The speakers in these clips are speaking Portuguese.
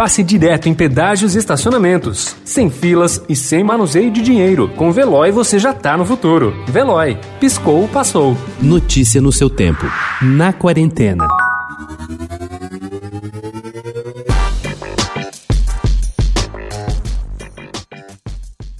passe direto em pedágios e estacionamentos, sem filas e sem manuseio de dinheiro. Com Veloy você já tá no futuro. Veloy, piscou, passou. Notícia no seu tempo. Na quarentena.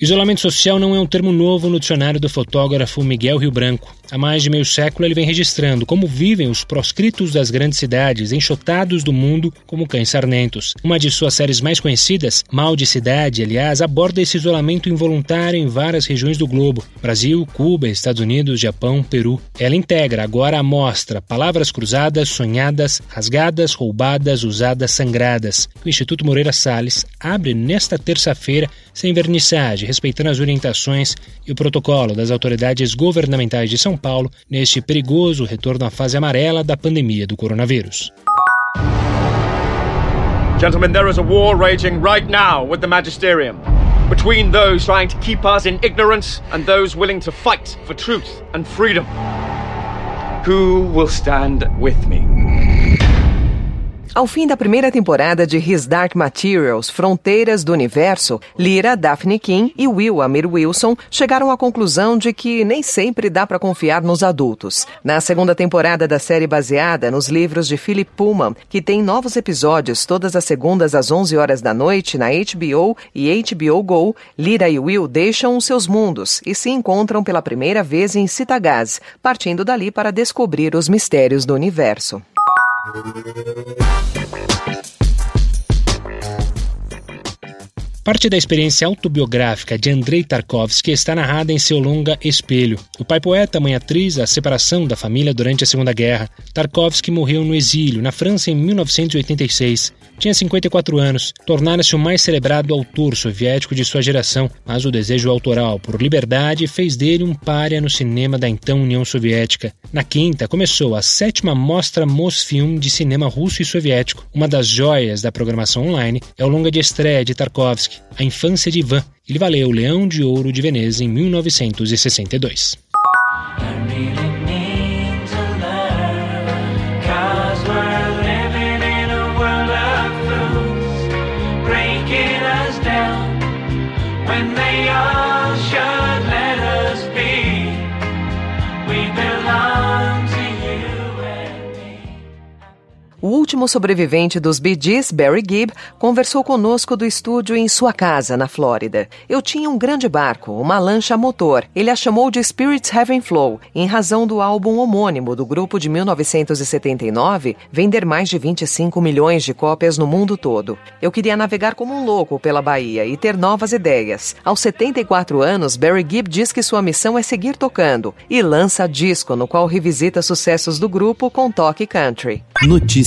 Isolamento social não é um termo novo no dicionário do fotógrafo Miguel Rio Branco. Há mais de meio século ele vem registrando como vivem os proscritos das grandes cidades, enxotados do mundo como cães sarnentos. Uma de suas séries mais conhecidas, Mal de Cidade, aliás, aborda esse isolamento involuntário em várias regiões do globo: Brasil, Cuba, Estados Unidos, Japão, Peru. Ela integra agora a mostra Palavras Cruzadas, Sonhadas, Rasgadas, Roubadas, Usadas, Sangradas. O Instituto Moreira Salles abre nesta terça-feira sem vernissagem, respeitando as orientações e o protocolo das autoridades governamentais de São Paulo neste perigoso retorno à fase amarela da pandemia do coronavírus. Gentlemen, there is a war raging right now with the magisterium. Between those trying to keep us in ignorance and those willing to fight for truth and freedom. Who will stand with me? Ao fim da primeira temporada de His Dark Materials, Fronteiras do Universo, Lyra, Daphne King e Will Amir Wilson chegaram à conclusão de que nem sempre dá para confiar nos adultos. Na segunda temporada da série baseada nos livros de Philip Pullman, que tem novos episódios todas as segundas às 11 horas da noite na HBO e HBO Go, Lyra e Will deixam os seus mundos e se encontram pela primeira vez em Citagaz, partindo dali para descobrir os mistérios do universo. Thank you. Parte da experiência autobiográfica de Andrei Tarkovsky está narrada em seu longa Espelho. O pai poeta, mãe atriz, a separação da família durante a Segunda Guerra. Tarkovsky morreu no exílio, na França, em 1986. Tinha 54 anos, tornara-se o mais celebrado autor soviético de sua geração, mas o desejo autoral por liberdade fez dele um párea no cinema da então União Soviética. Na quinta, começou a sétima Mostra Mosfilm de cinema russo e soviético. Uma das joias da programação online é o longa de estreia de Tarkovsky, a Infância de Ivan. Ele valeu o Leão de Ouro de Veneza em 1962. O último sobrevivente dos Bee Gees, Barry Gibb, conversou conosco do estúdio em sua casa, na Flórida. Eu tinha um grande barco, uma lancha a motor. Ele a chamou de Spirits Heaven Flow, em razão do álbum homônimo do grupo de 1979 vender mais de 25 milhões de cópias no mundo todo. Eu queria navegar como um louco pela Bahia e ter novas ideias. Aos 74 anos, Barry Gibb diz que sua missão é seguir tocando e lança disco no qual revisita sucessos do grupo com toque country.